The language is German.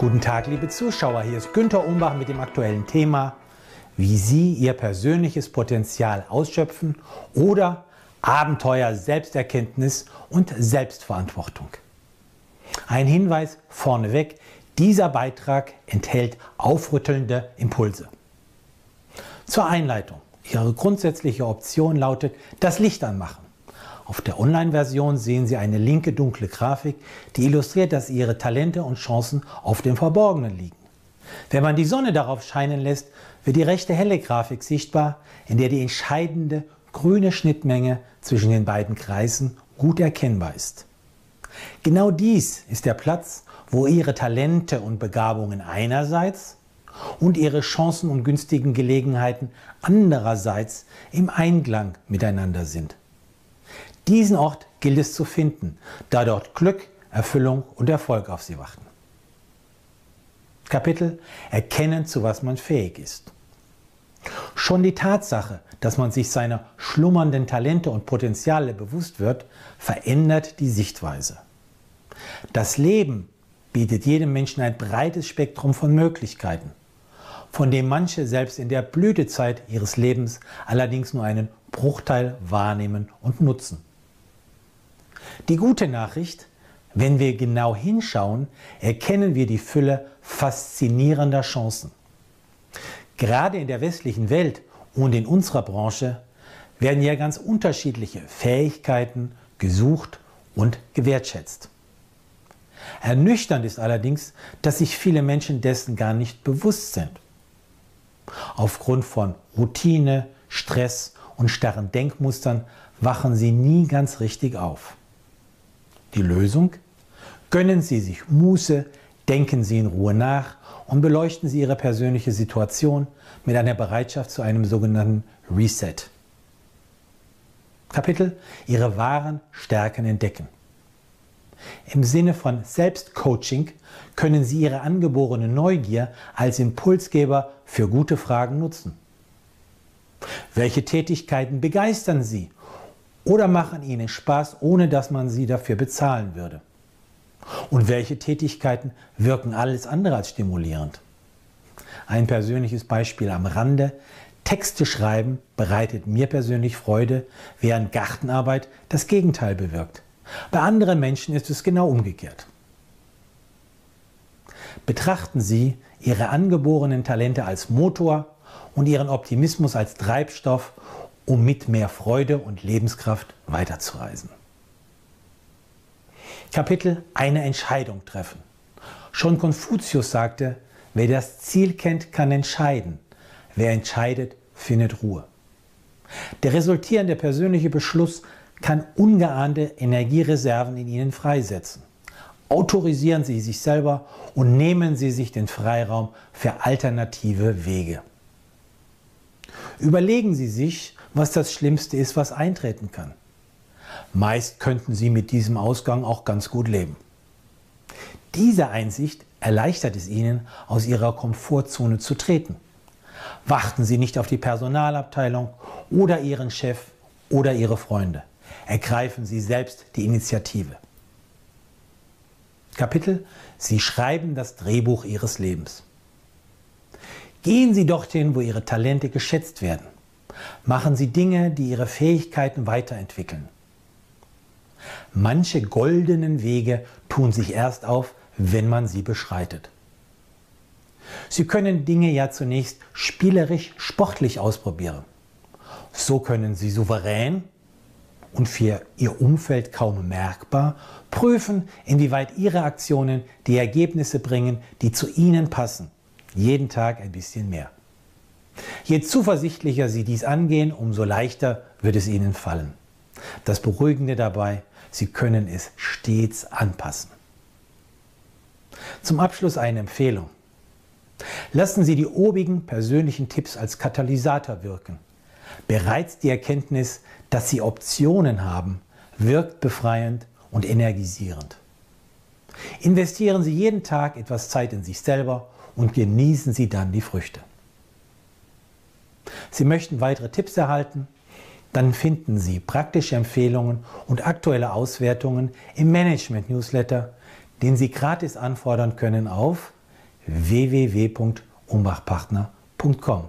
Guten Tag, liebe Zuschauer. Hier ist Günter Umbach mit dem aktuellen Thema, wie Sie Ihr persönliches Potenzial ausschöpfen oder Abenteuer, Selbsterkenntnis und Selbstverantwortung. Ein Hinweis vorneweg, dieser Beitrag enthält aufrüttelnde Impulse. Zur Einleitung. Ihre grundsätzliche Option lautet das Licht anmachen. Auf der Online-Version sehen Sie eine linke dunkle Grafik, die illustriert, dass Ihre Talente und Chancen auf dem Verborgenen liegen. Wenn man die Sonne darauf scheinen lässt, wird die rechte helle Grafik sichtbar, in der die entscheidende grüne Schnittmenge zwischen den beiden Kreisen gut erkennbar ist. Genau dies ist der Platz, wo Ihre Talente und Begabungen einerseits und Ihre Chancen und günstigen Gelegenheiten andererseits im Einklang miteinander sind. Diesen Ort gilt es zu finden, da dort Glück, Erfüllung und Erfolg auf Sie warten. Kapitel Erkennen, zu was man fähig ist. Schon die Tatsache, dass man sich seiner schlummernden Talente und Potenziale bewusst wird, verändert die Sichtweise. Das Leben bietet jedem Menschen ein breites Spektrum von Möglichkeiten, von dem manche selbst in der Blütezeit ihres Lebens allerdings nur einen Bruchteil wahrnehmen und nutzen. Die gute Nachricht, wenn wir genau hinschauen, erkennen wir die Fülle faszinierender Chancen. Gerade in der westlichen Welt und in unserer Branche werden ja ganz unterschiedliche Fähigkeiten gesucht und gewertschätzt. Ernüchternd ist allerdings, dass sich viele Menschen dessen gar nicht bewusst sind. Aufgrund von Routine, Stress und starren Denkmustern wachen sie nie ganz richtig auf. Die Lösung? Gönnen Sie sich Muße, denken Sie in Ruhe nach und beleuchten Sie Ihre persönliche Situation mit einer Bereitschaft zu einem sogenannten Reset. Kapitel Ihre wahren Stärken entdecken. Im Sinne von Selbstcoaching können Sie Ihre angeborene Neugier als Impulsgeber für gute Fragen nutzen. Welche Tätigkeiten begeistern Sie oder machen Ihnen Spaß, ohne dass man Sie dafür bezahlen würde? Und welche Tätigkeiten wirken alles andere als stimulierend? Ein persönliches Beispiel am Rande. Texte schreiben bereitet mir persönlich Freude, während Gartenarbeit das Gegenteil bewirkt. Bei anderen Menschen ist es genau umgekehrt. Betrachten Sie Ihre angeborenen Talente als Motor und Ihren Optimismus als Treibstoff, um mit mehr Freude und Lebenskraft weiterzureisen. Kapitel Eine Entscheidung treffen. Schon Konfuzius sagte, wer das Ziel kennt, kann entscheiden. Wer entscheidet, findet Ruhe. Der resultierende persönliche Beschluss kann ungeahnte Energiereserven in Ihnen freisetzen. Autorisieren Sie sich selber und nehmen Sie sich den Freiraum für alternative Wege. Überlegen Sie sich, was das Schlimmste ist, was eintreten kann. Meist könnten Sie mit diesem Ausgang auch ganz gut leben. Diese Einsicht erleichtert es Ihnen, aus Ihrer Komfortzone zu treten. Warten Sie nicht auf die Personalabteilung oder Ihren Chef oder Ihre Freunde. Ergreifen Sie selbst die Initiative. Kapitel Sie schreiben das Drehbuch Ihres Lebens. Gehen Sie dorthin, wo Ihre Talente geschätzt werden. Machen Sie Dinge, die Ihre Fähigkeiten weiterentwickeln. Manche goldenen Wege tun sich erst auf, wenn man sie beschreitet. Sie können Dinge ja zunächst spielerisch, sportlich ausprobieren. So können Sie souverän und für Ihr Umfeld kaum merkbar prüfen, inwieweit Ihre Aktionen die Ergebnisse bringen, die zu Ihnen passen. Jeden Tag ein bisschen mehr. Je zuversichtlicher Sie dies angehen, umso leichter wird es Ihnen fallen. Das Beruhigende dabei, Sie können es stets anpassen. Zum Abschluss eine Empfehlung. Lassen Sie die obigen persönlichen Tipps als Katalysator wirken. Bereits die Erkenntnis, dass Sie Optionen haben, wirkt befreiend und energisierend. Investieren Sie jeden Tag etwas Zeit in sich selber und genießen Sie dann die Früchte. Sie möchten weitere Tipps erhalten? dann finden Sie praktische Empfehlungen und aktuelle Auswertungen im Management-Newsletter, den Sie gratis anfordern können auf www.umbachpartner.com.